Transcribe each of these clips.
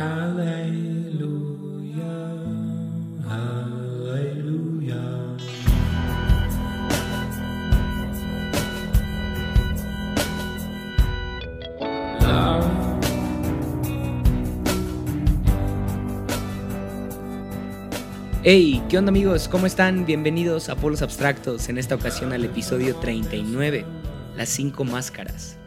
Hey, ¿qué onda amigos? ¿Cómo están? Bienvenidos a Polos Abstractos, en esta ocasión al episodio 39, las 5 máscaras.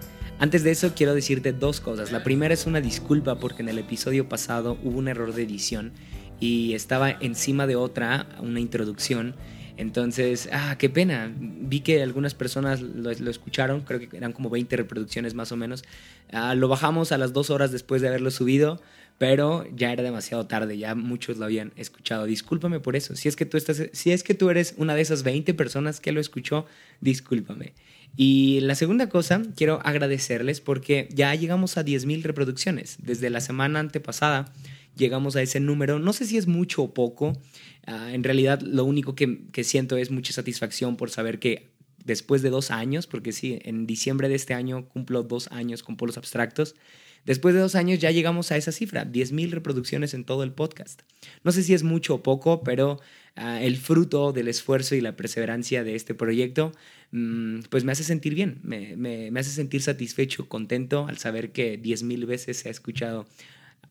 Antes de eso quiero decirte dos cosas. La primera es una disculpa porque en el episodio pasado hubo un error de edición y estaba encima de otra, una introducción. Entonces, ah, qué pena. Vi que algunas personas lo, escucharon, creo que eran como 20 reproducciones más o menos. Ah, lo bajamos a las dos horas después de haberlo subido pero ya era demasiado tarde, ya muchos lo habían escuchado. Discúlpame por eso. Si es que tú estás si es que tú eres una de esas 20 personas que lo escuchó, discúlpame. Y la segunda cosa, quiero agradecerles porque ya llegamos a 10.000 reproducciones. Desde la semana antepasada llegamos a ese número. No sé si es mucho o poco. Ah, en realidad lo único que, que siento es mucha satisfacción por saber que después de dos años, porque sí, en diciembre de este año cumplo dos años con polos abstractos, Después de dos años ya llegamos a esa cifra, 10.000 reproducciones en todo el podcast. No sé si es mucho o poco, pero ah, el fruto del esfuerzo y la perseverancia de este proyecto, mm, pues me hace sentir bien, me, me, hace sentir satisfecho, contento al saber que 10.000 veces se ha escuchado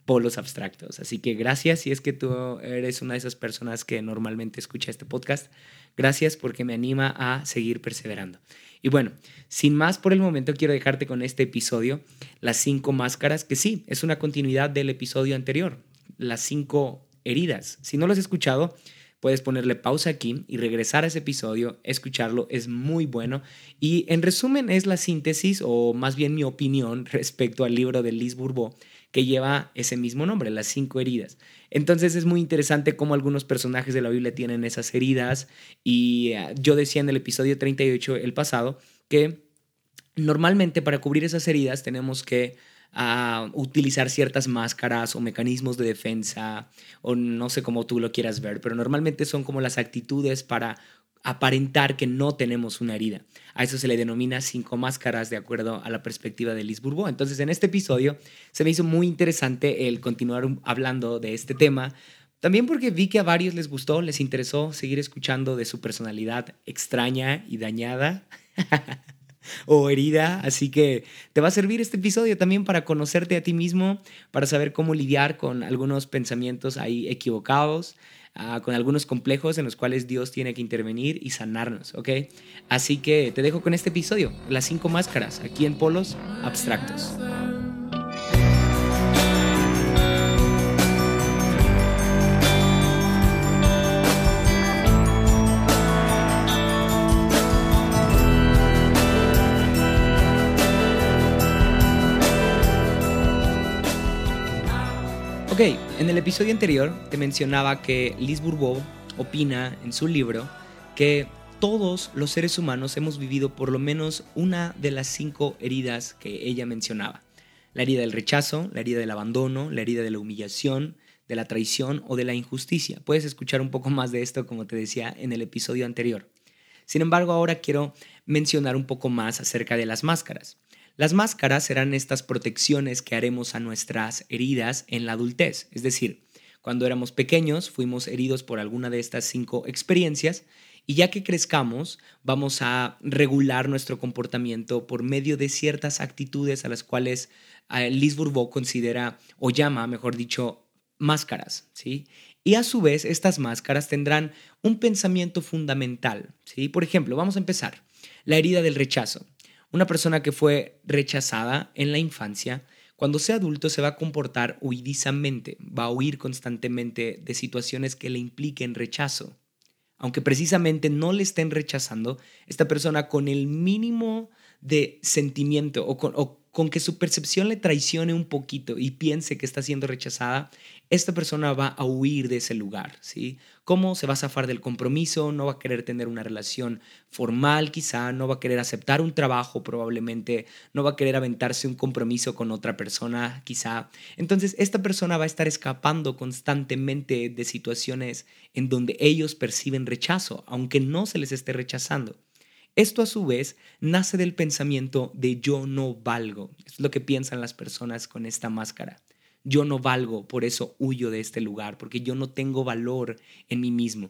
polos abstractos. Así que gracias si es que tú eres una de esas personas que normalmente escucha este podcast. Gracias porque me anima a seguir perseverando. Y bueno, sin más por el momento quiero dejarte con este episodio, las cinco máscaras, que sí, es una continuidad del episodio anterior, las cinco heridas. Si no lo has escuchado, puedes ponerle pausa aquí y regresar a ese episodio, escucharlo, es muy bueno. Y en resumen es la síntesis, o más bien mi opinión respecto al libro de Liz Bourbeau, que lleva ese mismo nombre, las cinco heridas. Entonces es muy interesante cómo algunos personajes de la Biblia tienen esas heridas y eh, yo decía en el episodio 38, el pasado, que normalmente para cubrir esas heridas tenemos que ah, utilizar ciertas máscaras o mecanismos de defensa o no sé cómo tú lo quieras ver, pero normalmente son como las actitudes para aparentar que no tenemos una herida. A eso se le denomina cinco máscaras de acuerdo a la perspectiva de Liz Bourbeau. Entonces, en este episodio se me hizo muy interesante el continuar hablando de este tema, también porque vi que a varios les gustó, les interesó seguir escuchando de su personalidad extraña y dañada o herida, así que te va a servir este episodio también para conocerte a ti mismo, para saber cómo lidiar con algunos pensamientos ahí equivocados Ah, con algunos complejos en los cuales Dios tiene que intervenir y sanarnos, ¿ok? Así que te dejo con este episodio, las cinco máscaras, aquí en Polos Abstractos. Ok, en el episodio anterior te mencionaba que Liz Bourbeau opina en su libro que todos los seres humanos hemos vivido por lo menos una de las cinco heridas que ella mencionaba. La herida del rechazo, la herida del abandono, la herida de la humillación, de la traición o de la injusticia. Puedes escuchar un poco más de esto, como te decía, en el episodio anterior. Sin embargo, ahora quiero mencionar un poco más acerca de las máscaras. Las máscaras serán estas protecciones que haremos a nuestras heridas en la adultez, es decir, cuando éramos pequeños fuimos heridos por alguna de estas cinco experiencias y ya que crezcamos vamos a regular nuestro comportamiento por medio de ciertas actitudes a las cuales eh, Liz Bourbeau considera o llama, mejor dicho, máscaras, ¿sí? Y a su vez estas máscaras tendrán un pensamiento fundamental, ¿sí? Por ejemplo, vamos a empezar. La herida del rechazo. Una persona que fue rechazada en la infancia, cuando sea adulto se va a comportar huidizamente, va a huir constantemente de situaciones que le impliquen rechazo. Aunque precisamente no le estén rechazando, esta persona con el mínimo de sentimiento o con, con que su percepción le traicione un poquito y piense que está siendo rechazada, esta persona va a huir de ese lugar, ¿sí? ¿Cómo se va a zafar del compromiso? No va a querer tener una relación formal quizá, no va a querer aceptar un trabajo probablemente, no va a querer aventarse un compromiso con otra persona quizá. Entonces, esta persona va a estar escapando constantemente de situaciones en donde ellos perciben rechazo, aunque no se les esté rechazando. Esto a su vez nace del pensamiento de yo no valgo. Es lo que piensan las personas con esta máscara. yo no valgo, por eso huyo de este lugar, porque yo no tengo valor en mí mismo.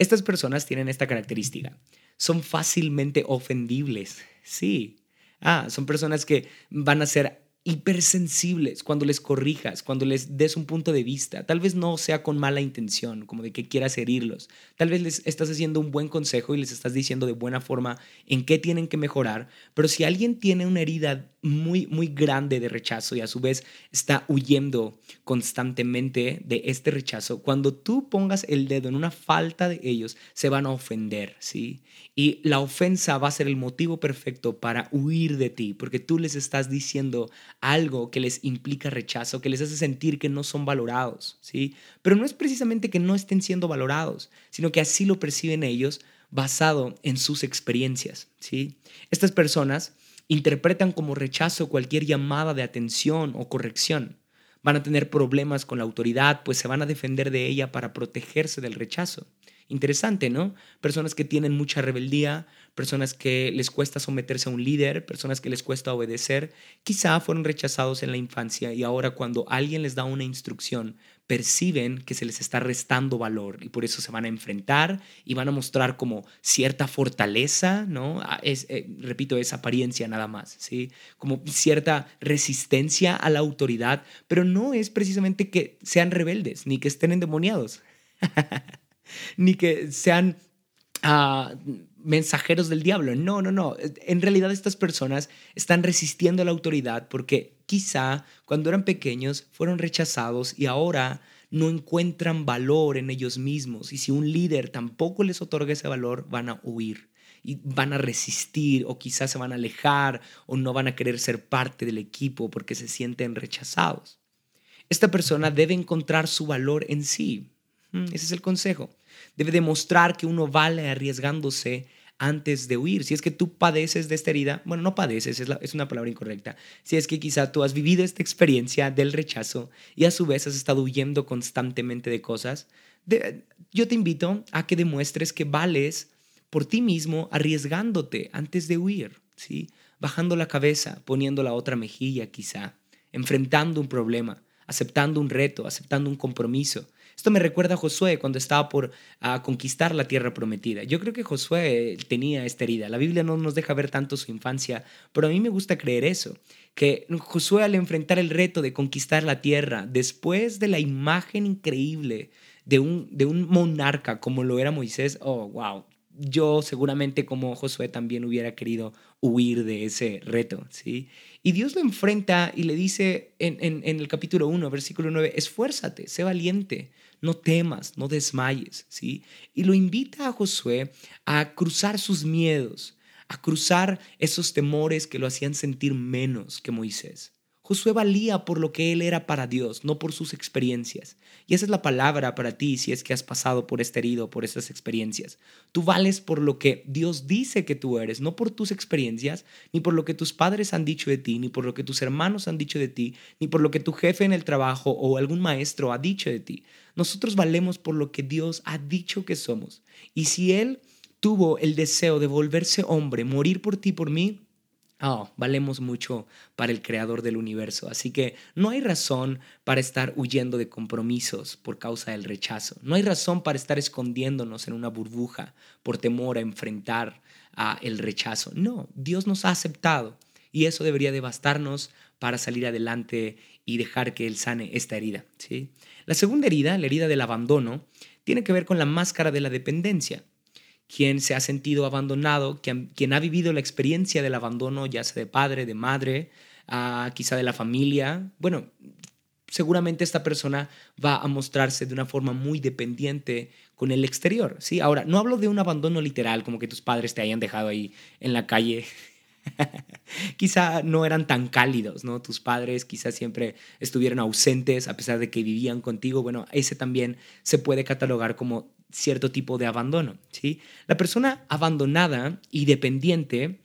Estas personas tienen esta característica. Son fácilmente ofendibles. Sí. Ah, son personas que van a ser hipersensibles cuando les corrijas, cuando les des un punto de vista. Tal vez no sea con mala intención, como de que quieras herirlos. Tal vez les estás haciendo un buen consejo y les estás diciendo de buena forma en qué tienen que mejorar. Pero si alguien tiene una herida muy, muy grande de rechazo y a su vez está huyendo constantemente de este rechazo, cuando tú pongas el dedo en una falta de ellos, se van a ofender, ¿sí? Y la ofensa va a ser el motivo perfecto para huir de ti, porque tú les estás diciendo algo que les implica rechazo, que les hace sentir que no son valorados, ¿sí? Pero no es precisamente que no estén siendo valorados, sino que así lo perciben ellos basado en sus experiencias, ¿sí? Estas personas interpretan como rechazo cualquier llamada de atención o corrección. Van a tener problemas con la autoridad, pues se van a defender de ella para protegerse del rechazo. Interesante, ¿no? Personas que tienen mucha rebeldía, personas que les cuesta someterse a un líder, personas que les cuesta obedecer, quizá fueron rechazados en la infancia y ahora cuando alguien les da una instrucción, perciben que se les está restando valor y por eso se van a enfrentar y van a mostrar como cierta fortaleza, ¿no? Ah, es, eh, repito, es apariencia nada más, ¿sí? Como cierta resistencia a la autoridad, pero no es precisamente que sean rebeldes ni que estén endemoniados. ni que sean ah, mensajeros del diablo. No, no, no. En realidad estas personas están resistiendo a la autoridad porque quizá cuando eran pequeños fueron rechazados y ahora no encuentran valor en ellos mismos. Y si un líder tampoco les otorga ese valor, van a huir y van a resistir o quizás se van a alejar o no van a querer ser parte del equipo porque se sienten rechazados. Esta persona debe encontrar su valor en sí, Mm, ese es el consejo. Debe demostrar que uno vale arriesgándose antes de huir. Si es que tú padeces de esta herida, bueno, no padeces, es, una palabra incorrecta. Si es que quizá tú has vivido esta experiencia del rechazo y a su vez has estado huyendo constantemente de cosas, yo te invito a que demuestres que vales por ti mismo arriesgándote antes de huir, ¿sí? Bajando la cabeza, poniendo la otra mejilla quizá, enfrentando un problema, aceptando un reto, aceptando un compromiso, esto me recuerda a Josué cuando estaba por a conquistar la tierra prometida. Yo creo que Josué tenía esta herida. La Biblia no nos deja ver tanto su infancia, pero a mí me gusta creer eso, que Josué al enfrentar el reto de conquistar la tierra, después de la imagen increíble de un, de un monarca como lo era Moisés, oh, wow, yo seguramente como Josué también hubiera querido huir de ese reto, ¿sí? Y Dios lo enfrenta y le dice en, el capítulo 1, versículo 9, esfuérzate, sé valiente, no temas, no desmayes, ¿sí? Y lo invita a Josué a cruzar sus miedos, a cruzar esos temores que lo hacían sentir menos que Moisés. Josué valía por lo que él era para Dios, no por sus experiencias. Y esa es la palabra para ti si es que has pasado por este herido, por estas experiencias. Tú vales por lo que Dios dice que tú eres, no por tus experiencias, ni por lo que tus padres han dicho de ti, ni por lo que tus hermanos han dicho de ti, ni por lo que tu jefe en el trabajo o algún maestro ha dicho de ti. Nosotros valemos por lo que Dios ha dicho que somos. Y si Él tuvo el deseo de volverse hombre, morir por ti, por mí, Oh, valemos mucho para el creador del universo, así que no hay razón para estar huyendo de compromisos por causa del rechazo. No hay razón para estar escondiéndonos en una burbuja por temor a enfrentar a el rechazo. No, Dios nos ha aceptado y eso debería devastarnos para salir adelante y dejar que Él sane esta herida. ¿sí? La segunda herida, la herida del abandono, tiene que ver con la máscara de la dependencia quien se ha sentido abandonado, quien, quien ha vivido la experiencia del abandono, ya sea de padre, de madre, uh, quizá de la familia. Bueno, seguramente esta persona va a mostrarse de una forma muy dependiente con el exterior, ¿sí? Ahora, no hablo de un abandono literal, como que tus padres te hayan dejado ahí en la calle. quizá no eran tan cálidos, ¿no? Tus padres quizá siempre estuvieron ausentes a pesar de que vivían contigo. Bueno, ese también se puede catalogar como cierto tipo de abandono, ¿sí? La persona abandonada y dependiente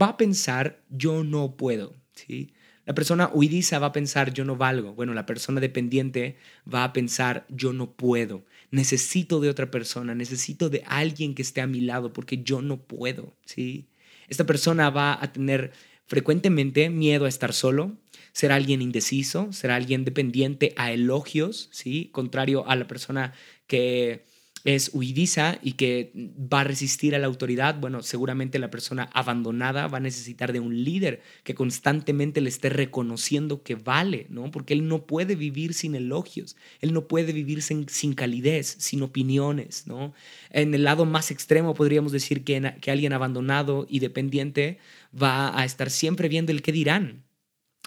va a pensar yo no puedo, ¿sí? La persona huidiza va a pensar yo no valgo. Bueno, la persona dependiente va a pensar yo no puedo. Necesito de otra persona, necesito de alguien que esté a mi lado porque yo no puedo, ¿sí? Esta persona va a tener frecuentemente miedo a estar solo, será alguien indeciso, será alguien dependiente a elogios, ¿sí? Contrario a la persona que es huidiza y que va a resistir a la autoridad, bueno, seguramente la persona abandonada va a necesitar de un líder que constantemente le esté reconociendo que vale, ¿no? Porque él no puede vivir sin elogios, él no puede vivir sin, sin calidez, sin opiniones, ¿no? En el lado más extremo podríamos decir que, que alguien abandonado y dependiente va a estar siempre viendo el qué dirán,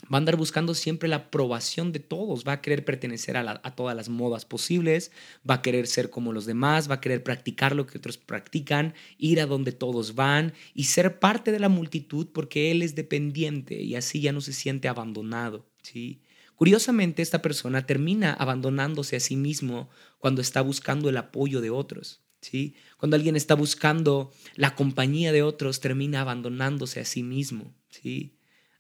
va a andar buscando siempre la aprobación de todos, va a querer pertenecer a, todas las modas posibles, va a querer ser como los demás, va a querer practicar lo que otros practican, ir a donde todos van y ser parte de la multitud porque él es dependiente y así ya no se siente abandonado. ¿sí? Curiosamente, esta persona termina abandonándose a sí mismo cuando está buscando el apoyo de otros. ¿sí? Cuando alguien está buscando la compañía de otros, termina abandonándose a sí mismo. ¿sí?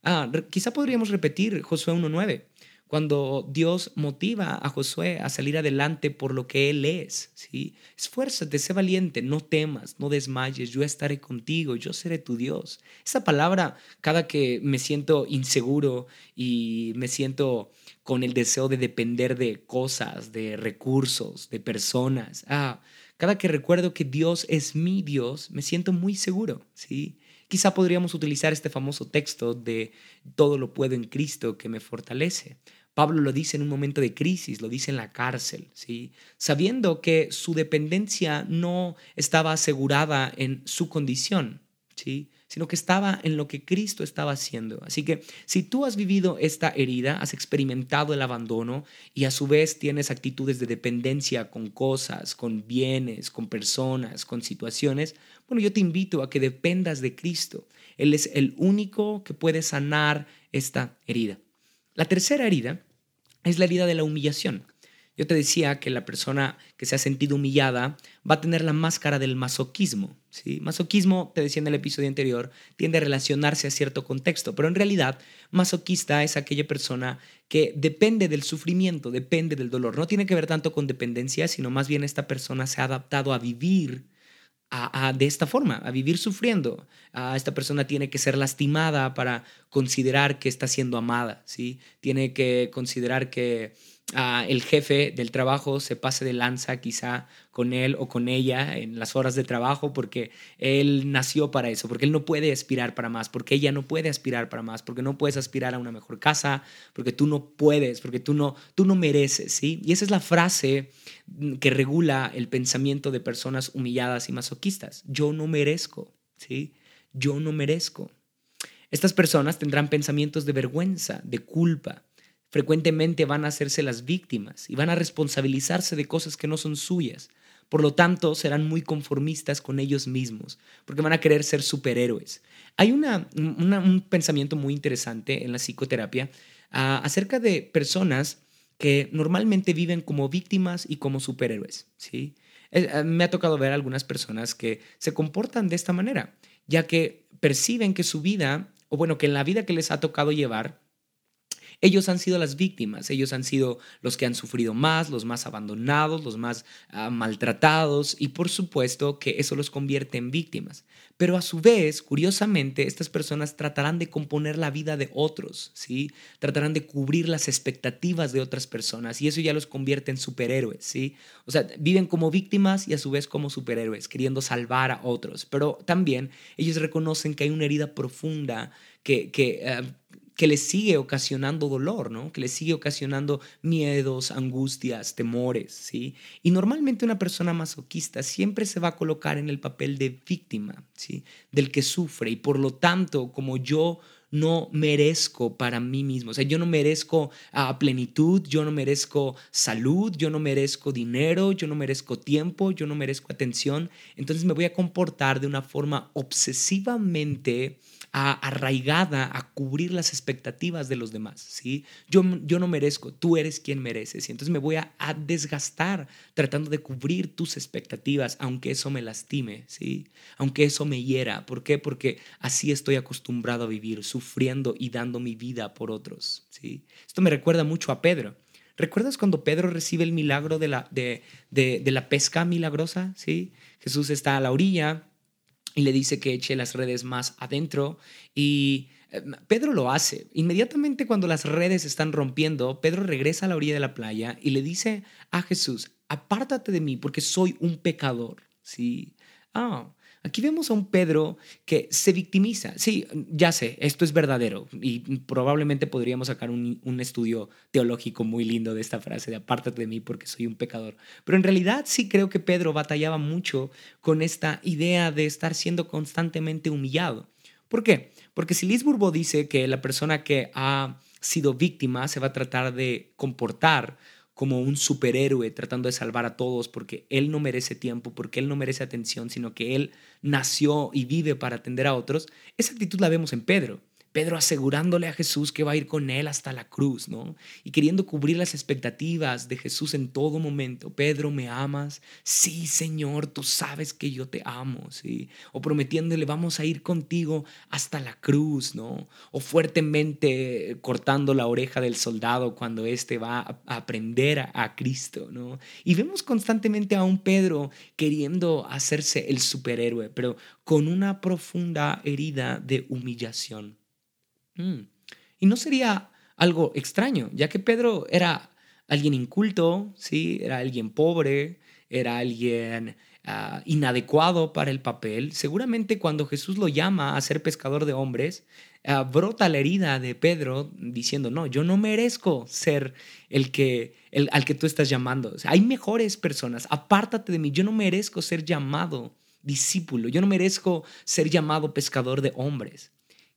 Ah, quizá podríamos repetir Josué 1.9, cuando Dios motiva a Josué a salir adelante por lo que Él es. ¿sí? Esfuérzate, sé valiente, no temas, no desmayes, yo estaré contigo, yo seré tu Dios. Esa palabra, cada que me siento inseguro y me siento con el deseo de depender de cosas, de recursos, de personas, ah, cada que recuerdo que Dios es mi Dios, me siento muy seguro, ¿sí? Quizá podríamos utilizar este famoso texto de todo lo puedo en Cristo que me fortalece. Pablo lo dice en un momento de crisis, lo dice en la cárcel, ¿sí? sabiendo que su dependencia no estaba asegurada en su condición, ¿sí? Sino que estaba en lo que Cristo estaba haciendo. Así que si tú has vivido esta herida, has experimentado el abandono y a su vez tienes actitudes de dependencia con cosas, con bienes, con personas, con situaciones, bueno, yo te invito a que dependas de Cristo. Él es el único que puede sanar esta herida. La tercera herida es la herida de la humillación. Yo te decía que la persona que se ha sentido humillada va a tener la máscara del masoquismo. ¿sí? Masoquismo, te decía en el episodio anterior, tiende a relacionarse a cierto contexto, pero en realidad masoquista es aquella persona que depende del sufrimiento, depende del dolor. No tiene que ver tanto con dependencia, sino más bien esta persona se ha adaptado a vivir de esta forma, a vivir sufriendo. A esta persona tiene que ser lastimada para considerar que está siendo amada, ¿sí? Tiene que considerar que el jefe del trabajo se pase de lanza quizá con él o con ella en las horas de trabajo porque él nació para eso, porque él no puede aspirar para más, porque ella no puede aspirar para más, porque no puedes aspirar a una mejor casa, porque tú no puedes, porque tú no, tú no mereces, ¿sí? Y esa es la frase que regula el pensamiento de personas humilladas y masoquistas. Yo no merezco, ¿sí? Yo no merezco. Estas personas tendrán pensamientos de vergüenza, de culpa, frecuentemente van a hacerse las víctimas y van a responsabilizarse de cosas que no son suyas. Por lo tanto, serán muy conformistas con ellos mismos, porque van a querer ser superhéroes. Hay un pensamiento muy interesante en la psicoterapia ah, acerca de personas que normalmente viven como víctimas y como superhéroes. ¿sí? Eh, me ha tocado ver algunas personas que se comportan de esta manera, ya que perciben que su vida, o bueno, que en la vida que les ha tocado llevar, ellos han sido las víctimas, ellos han sido los que han sufrido más, los más abandonados, los más ah, maltratados y por supuesto que eso los convierte en víctimas. Pero a su vez, curiosamente, estas personas tratarán de componer la vida de otros, ¿sí? Tratarán de cubrir las expectativas de otras personas y eso ya los convierte en superhéroes, ¿sí? O sea, viven como víctimas y a su vez como superhéroes, queriendo salvar a otros. Pero también ellos reconocen que hay una herida profunda que, que ah, que les sigue ocasionando dolor, ¿no? Que les sigue ocasionando miedos, angustias, temores, ¿sí? Y normalmente una persona masoquista siempre se va a colocar en el papel de víctima, ¿sí? Del que sufre y por lo tanto, como yo no merezco para mí mismo. O sea, yo no merezco a plenitud, yo no merezco salud, yo no merezco dinero, yo no merezco tiempo, yo no merezco atención. Entonces me voy a comportar de una forma obsesivamente arraigada a cubrir las expectativas de los demás, ¿sí? Yo, yo no merezco, tú eres quien mereces y entonces me voy a, desgastar tratando de cubrir tus expectativas, aunque eso me lastime, ¿sí? Aunque eso me hiera. ¿Por qué? Porque así estoy acostumbrado a vivir, sufriendo y dando mi vida por otros, ¿sí? Esto me recuerda mucho a Pedro. ¿Recuerdas cuando Pedro recibe el milagro de la, de, de, la pesca milagrosa? ¿sí? Jesús está a la orilla, y le dice que eche las redes más adentro y Eh, Pedro lo hace. Inmediatamente cuando las redes están rompiendo, Pedro regresa a la orilla de la playa y le dice a Jesús, apártate de mí porque soy un pecador. Sí. Ah, Aquí vemos a un Pedro que se victimiza. Sí, ya sé, esto es verdadero y probablemente podríamos sacar un, un, estudio teológico muy lindo de esta frase de apártate de mí porque soy un pecador. Pero en realidad sí creo que Pedro batallaba mucho con esta idea de estar siendo constantemente humillado. ¿Por qué? Porque si Liz Burbo dice que la persona que ha sido víctima se va a tratar de comportar como un superhéroe tratando de salvar a todos porque él no merece tiempo, porque él no merece atención, sino que él nació y vive para atender a otros, esa actitud la vemos en Pedro. Pedro asegurándole a Jesús que va a ir con él hasta la cruz, ¿no? Y queriendo cubrir las expectativas de Jesús en todo momento. Pedro, ¿me amas? Sí, Señor, tú sabes que yo te amo, ¿sí? O prometiéndole, vamos a ir contigo hasta la cruz, ¿no? O fuertemente cortando la oreja del soldado cuando éste va a aprender a, a Cristo, ¿no? Y vemos constantemente a un Pedro queriendo hacerse el superhéroe, pero con una profunda herida de humillación. Mm. Y no sería algo extraño, ya que Pedro era alguien inculto, ¿sí? era alguien pobre, era alguien ah, inadecuado para el papel. Seguramente cuando Jesús lo llama a ser pescador de hombres, ah, brota la herida de Pedro diciendo, no, yo no merezco ser el que, el, al que tú estás llamando. hay mejores personas, apártate de mí, yo no merezco ser llamado discípulo, yo no merezco ser llamado pescador de hombres.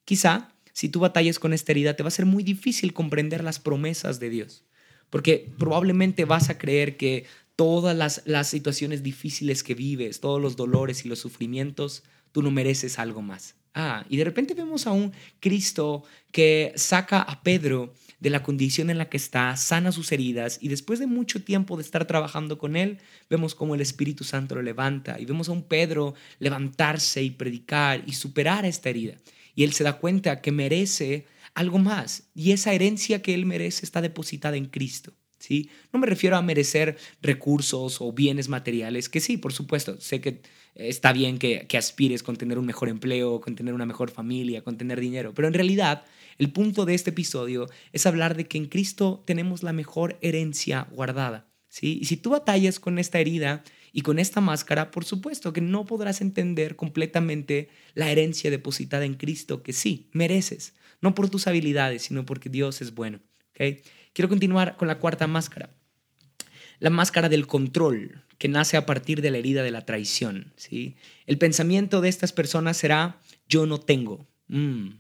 Quizá si tú batallas con esta herida, te va a ser muy difícil comprender las promesas de Dios, porque probablemente vas a creer que todas las, las situaciones difíciles que vives, todos los dolores y los sufrimientos, tú no mereces algo más. Ah, y de repente vemos a un Cristo que saca a Pedro de la condición en la que está, sana sus heridas y después de mucho tiempo de estar trabajando con él, vemos cómo el Espíritu Santo lo levanta y vemos a un Pedro levantarse y predicar y superar esta herida y él se da cuenta que merece algo más y esa herencia que él merece está depositada en Cristo. ¿sí? No me refiero a merecer recursos o bienes materiales, que sí, por supuesto, sé que está bien que, que aspires con tener un mejor empleo, con tener una mejor familia, con tener dinero, pero en realidad el punto de este episodio es hablar de que en Cristo tenemos la mejor herencia guardada. ¿sí? Y si tú batallas con esta herida, y con esta máscara, por supuesto que no podrás entender completamente la herencia depositada en Cristo que sí, mereces, no por tus habilidades, sino porque Dios es bueno. ¿okay? Quiero continuar con la cuarta máscara. La máscara del control, que nace a partir de la herida de la traición. ¿sí? El pensamiento de estas personas será, yo no tengo. Mm,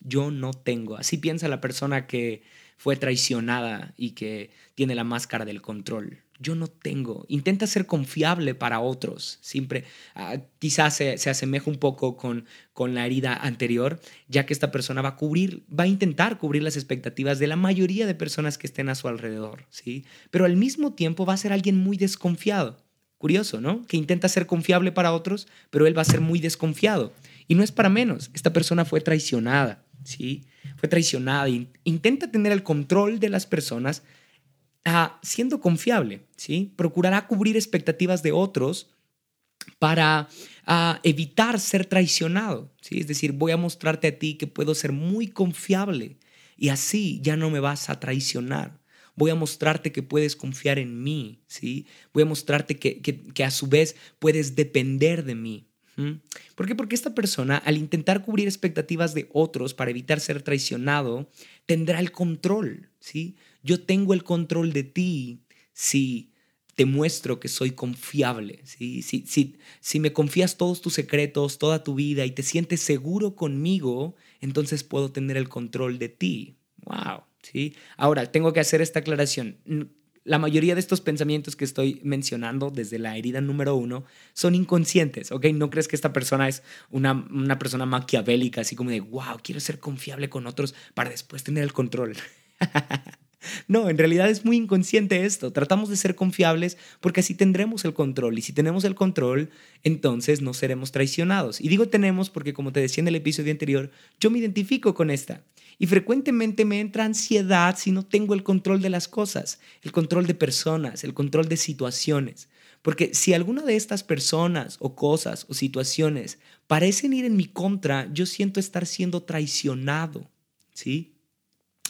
yo no tengo. Así piensa la persona que fue traicionada y que tiene la máscara del control yo no tengo. Intenta ser confiable para otros. Siempre, ah, quizás se, se, asemeja un poco con, con la herida anterior, ya que esta persona va a cubrir, va a intentar cubrir las expectativas de la mayoría de personas que estén a su alrededor, ¿sí? Pero al mismo tiempo va a ser alguien muy desconfiado. Curioso, ¿no? Que intenta ser confiable para otros, pero él va a ser muy desconfiado. Y no es para menos. Esta persona fue traicionada, ¿sí? Fue traicionada. Intenta tener el control de las personas siendo confiable, ¿sí? Procurará cubrir expectativas de otros para evitar ser traicionado, ¿sí? Es decir, voy a mostrarte a ti que puedo ser muy confiable y así ya no me vas a traicionar. Voy a mostrarte que puedes confiar en mí, ¿sí? Voy a mostrarte que, que, a su vez puedes depender de mí. ¿Por qué? Porque esta persona, al intentar cubrir expectativas de otros para evitar ser traicionado, tendrá el control, ¿sí? Yo tengo el control de ti si te muestro que soy confiable. Si, si, si me confías todos tus secretos, toda tu vida y te sientes seguro conmigo, entonces puedo tener el control de ti. Wow. ¿sí? Ahora, tengo que hacer esta aclaración. La mayoría de estos pensamientos que estoy mencionando desde la herida número uno son inconscientes, ¿ok? No crees que esta persona es una, una persona maquiavélica, así como de, wow, quiero ser confiable con otros para después tener el control. No, en realidad es muy inconsciente esto. Tratamos de ser confiables porque así tendremos el control. Y si tenemos el control, entonces no seremos traicionados. Y digo tenemos porque, como te decía en el episodio anterior, yo me identifico con esta. Y frecuentemente me entra ansiedad si no tengo el control de las cosas, el control de personas, el control de situaciones. Porque si alguna de estas personas o cosas o situaciones parecen ir en mi contra, yo siento estar siendo traicionado, ¿sí?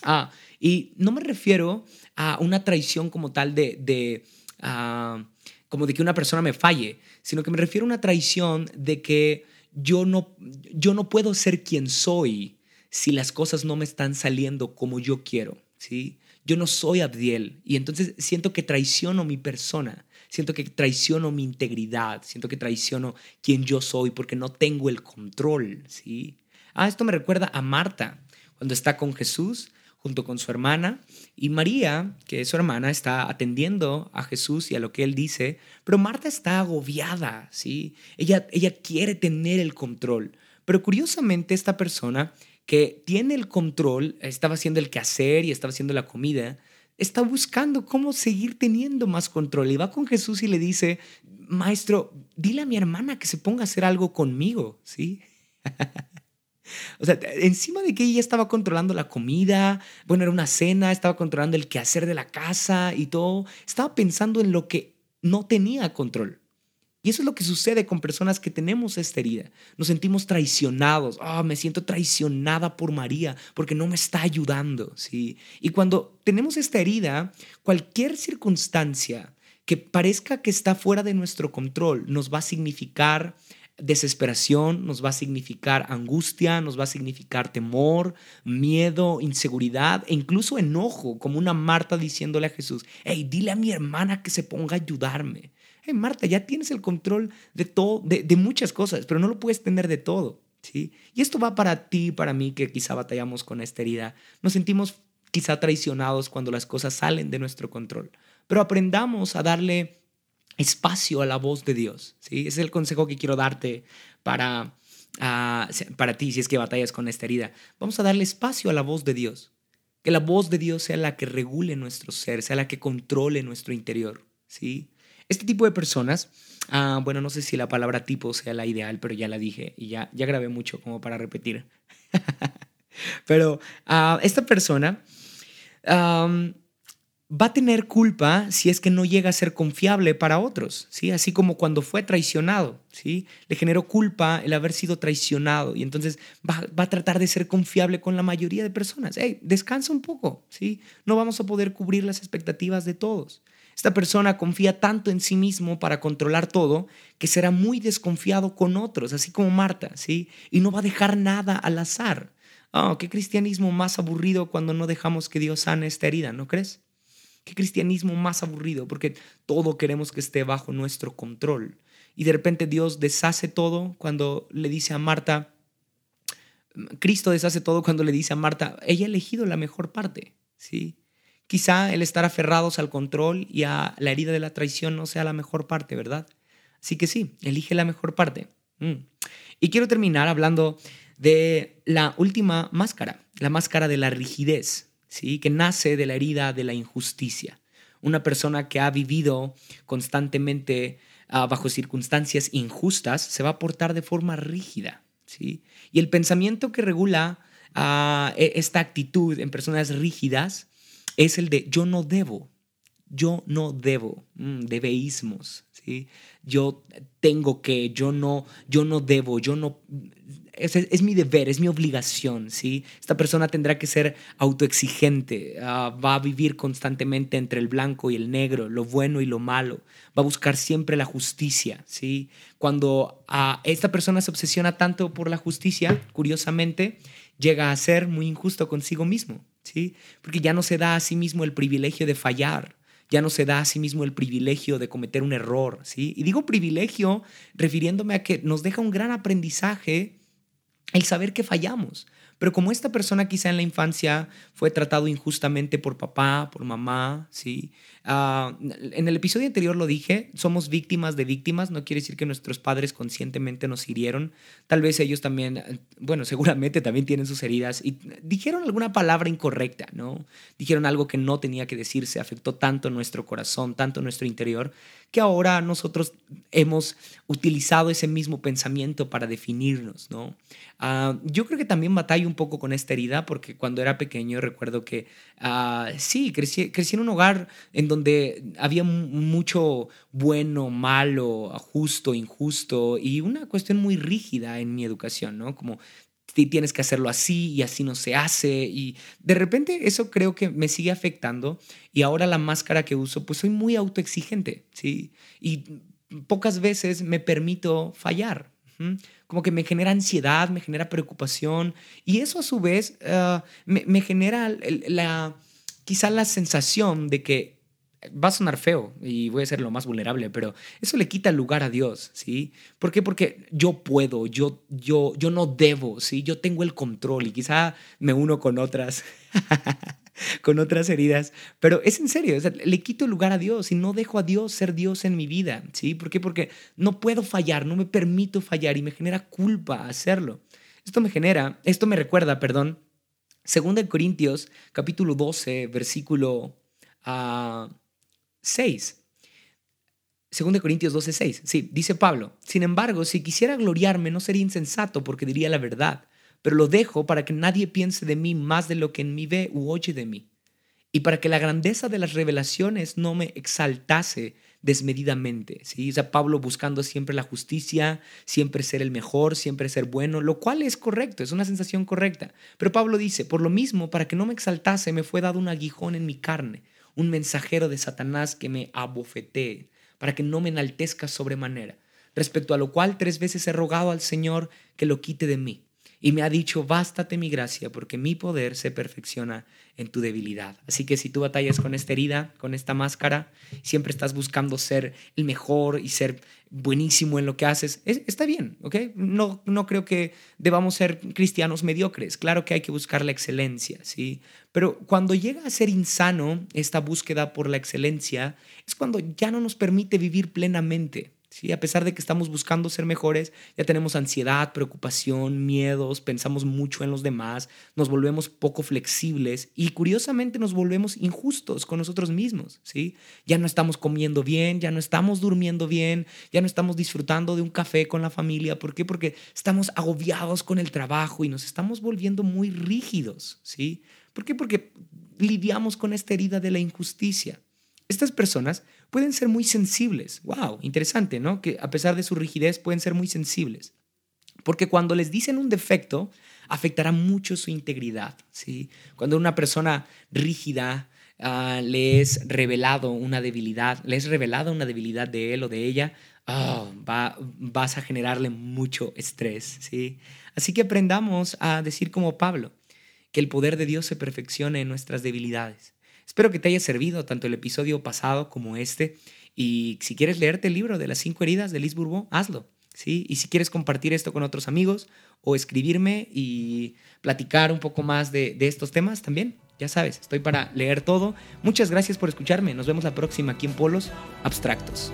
Ah, y no me refiero a una traición como tal de, de ah, como de que una persona me falle, sino que me refiero a una traición de que yo no, yo no puedo ser quien soy si las cosas no me están saliendo como yo quiero, ¿sí? Yo no soy Abdiel y entonces siento que traiciono mi persona, siento que traiciono mi integridad, siento que traiciono quien yo soy porque no tengo el control, ¿sí? Ah, esto me recuerda a Marta, cuando está con Jesús junto con su hermana y María, que es su hermana, está atendiendo a Jesús y a lo que él dice, pero Marta está agobiada, ¿sí? Ella, ella quiere tener el control, pero curiosamente esta persona que tiene el control, estaba haciendo el quehacer y estaba haciendo la comida, está buscando cómo seguir teniendo más control y va con Jesús y le dice, maestro, dile a mi hermana que se ponga a hacer algo conmigo, ¿sí? O sea, encima de que ella estaba controlando la comida, bueno, era una cena, estaba controlando el quehacer de la casa y todo, estaba pensando en lo que no tenía control. Y eso es lo que sucede con personas que tenemos esta herida. Nos sentimos traicionados. Ah, me siento traicionada por María porque no me está ayudando, ¿sí? Y cuando tenemos esta herida, cualquier circunstancia que parezca que está fuera de nuestro control nos va a significar desesperación, nos va a significar angustia, nos va a significar temor, miedo, inseguridad e incluso enojo, como una Marta diciéndole a Jesús, hey, dile a mi hermana que se ponga a ayudarme. Hey, Marta, ya tienes el control de todo, de, de muchas cosas, pero no lo puedes tener de todo. ¿sí? Y esto va para ti, para mí, que quizá batallamos con esta herida. Nos sentimos quizá traicionados cuando las cosas salen de nuestro control, pero aprendamos a darle espacio a la voz de Dios. ¿sí? Ese es el consejo que quiero darte para, ah, para ti si es que batallas con esta herida. Vamos a darle espacio a la voz de Dios. Que la voz de Dios sea la que regule nuestro ser, sea la que controle nuestro interior. ¿sí? Este tipo de personas, ah, bueno, no sé si la palabra tipo sea la ideal, pero ya la dije y ya, ya grabé mucho como para repetir. pero uh, esta persona va a tener culpa si es que no llega a ser confiable para otros, ¿sí? Así como cuando fue traicionado, ¿sí? Le generó culpa el haber sido traicionado y entonces va, a tratar de ser confiable con la mayoría de personas. Hey, descansa un poco, ¿sí? No vamos a poder cubrir las expectativas de todos. Esta persona confía tanto en sí mismo para controlar todo que será muy desconfiado con otros, así como Marta, ¿sí? Y no va a dejar nada al azar. Oh, qué cristianismo más aburrido cuando no dejamos que Dios sane esta herida, ¿no crees? Qué cristianismo más aburrido, porque todo queremos que esté bajo nuestro control. Y de repente Dios deshace todo cuando le dice a Marta, Cristo deshace todo cuando le dice a Marta, ella ha elegido la mejor parte, ¿sí? Quizá el estar aferrados al control y a la herida de la traición no sea la mejor parte, ¿verdad? Así que sí, elige la mejor parte. Mm. Y quiero terminar hablando de la última máscara, la máscara de la rigidez que nace de la herida de la injusticia. Una persona que ha vivido constantemente ah, bajo circunstancias injustas se va a portar de forma rígida. ¿sí? Y el pensamiento que regula ah, e, esta actitud en personas rígidas es el de yo no debo, yo no debo, mm, debeísmos, ¿sí? Yo tengo que, yo no, yo no debo, yo no, es, mi deber, es mi obligación, ¿sí? Esta persona tendrá que ser autoexigente, ah, va a vivir constantemente entre el blanco y el negro, lo bueno y lo malo, va a buscar siempre la justicia, ¿sí? Cuando esta persona se obsesiona tanto por la justicia, curiosamente, llega a ser muy injusto consigo mismo, ¿sí? Porque ya no se da a sí mismo el privilegio de fallar, ya no se da a sí mismo el privilegio de cometer un error, ¿sí? Y digo privilegio refiriéndome a que nos deja un gran aprendizaje el saber que fallamos. Pero como esta persona quizá en la infancia fue tratado injustamente por papá, por mamá, ¿sí? Ah, en el episodio anterior lo dije, somos víctimas de víctimas, no quiere decir que nuestros padres conscientemente nos hirieron, tal vez ellos también, bueno, seguramente también tienen sus heridas y dijeron alguna palabra incorrecta, ¿no? Dijeron algo que no tenía que decirse, afectó tanto nuestro corazón, tanto nuestro interior, que ahora nosotros hemos utilizado ese mismo pensamiento para definirnos, ¿no? Ah, yo creo que también batallo un poco con esta herida porque cuando era pequeño recuerdo que ah, sí, crecí, crecí, en un hogar en donde había mucho bueno, malo, justo, injusto y una cuestión muy rígida en mi educación, ¿no? Como tienes que hacerlo así y así no se hace y de repente eso creo que me sigue afectando y ahora la máscara que uso pues soy muy autoexigente, ¿sí? Y pocas veces me permito fallar. Como que me genera ansiedad, me genera preocupación y eso a su vez ah, me, genera la, quizá la sensación de que va a sonar feo y voy a ser lo más vulnerable, pero eso le quita lugar a Dios, ¿sí? ¿Por qué? Porque yo puedo, yo, yo, yo no debo, ¿sí? Yo tengo el control y quizá me uno con otras con otras heridas, pero es en serio, le quito lugar a Dios y no dejo a Dios ser Dios en mi vida, ¿sí? ¿Por qué? Porque no puedo fallar, no me permito fallar y me genera culpa hacerlo. Esto me genera, esto me recuerda, perdón, 2 Corintios capítulo 12, versículo 6. 2 Corintios 12, 6. Sí, dice Pablo, sin embargo, si quisiera gloriarme no sería insensato porque diría la verdad pero lo dejo para que nadie piense de mí más de lo que en mí ve u oye de mí, y para que la grandeza de las revelaciones no me exaltase desmedidamente. ¿sí? O sea, Pablo buscando siempre la justicia, siempre ser el mejor, siempre ser bueno, lo cual es correcto, es una sensación correcta. Pero Pablo dice, por lo mismo, para que no me exaltase, me fue dado un aguijón en mi carne, un mensajero de Satanás que me abofetee, para que no me enaltezca sobremanera. Respecto a lo cual tres veces he rogado al Señor que lo quite de mí y me ha dicho, bástate mi gracia, porque mi poder se perfecciona en tu debilidad. Así que si tú batallas con esta herida, con esta máscara, siempre estás buscando ser el mejor y ser buenísimo en lo que haces, está bien, ¿ok? No, no creo que debamos ser cristianos mediocres. Claro que hay que buscar la excelencia, ¿sí? Pero cuando llega a ser insano esta búsqueda por la excelencia, es cuando ya no nos permite vivir plenamente. A pesar de que estamos buscando ser mejores, ya tenemos ansiedad, preocupación, miedos, pensamos mucho en los demás, nos volvemos poco flexibles y curiosamente nos volvemos injustos con nosotros mismos, ¿sí? Ya no estamos comiendo bien, ya no estamos durmiendo bien, ya no estamos disfrutando de un café con la familia. ¿Por qué? Porque estamos agobiados con el trabajo y nos estamos volviendo muy rígidos, ¿sí? ¿Por qué? Porque lidiamos con esta herida de la injusticia. Estas personas pueden ser muy sensibles. ¡Wow! Interesante, ¿no? Que a pesar de su rigidez pueden ser muy sensibles. Porque cuando les dicen un defecto, afectará mucho su integridad. ¿sí? Cuando una persona rígida uh, le es revelado una debilidad, le es revelada una debilidad de él o de ella, oh, va, vas a generarle mucho estrés. ¿sí? Así que aprendamos a decir como Pablo, que el poder de Dios se perfeccione en nuestras debilidades. Espero que te haya servido tanto el episodio pasado como este. Y si quieres leerte el libro de las cinco heridas de Liz hazlo. ¿sí? Y si quieres compartir esto con otros amigos o escribirme y platicar un poco más de, de estos temas también, ya sabes, estoy para leer todo. Muchas gracias por escucharme. Nos vemos la próxima aquí en Polos Abstractos.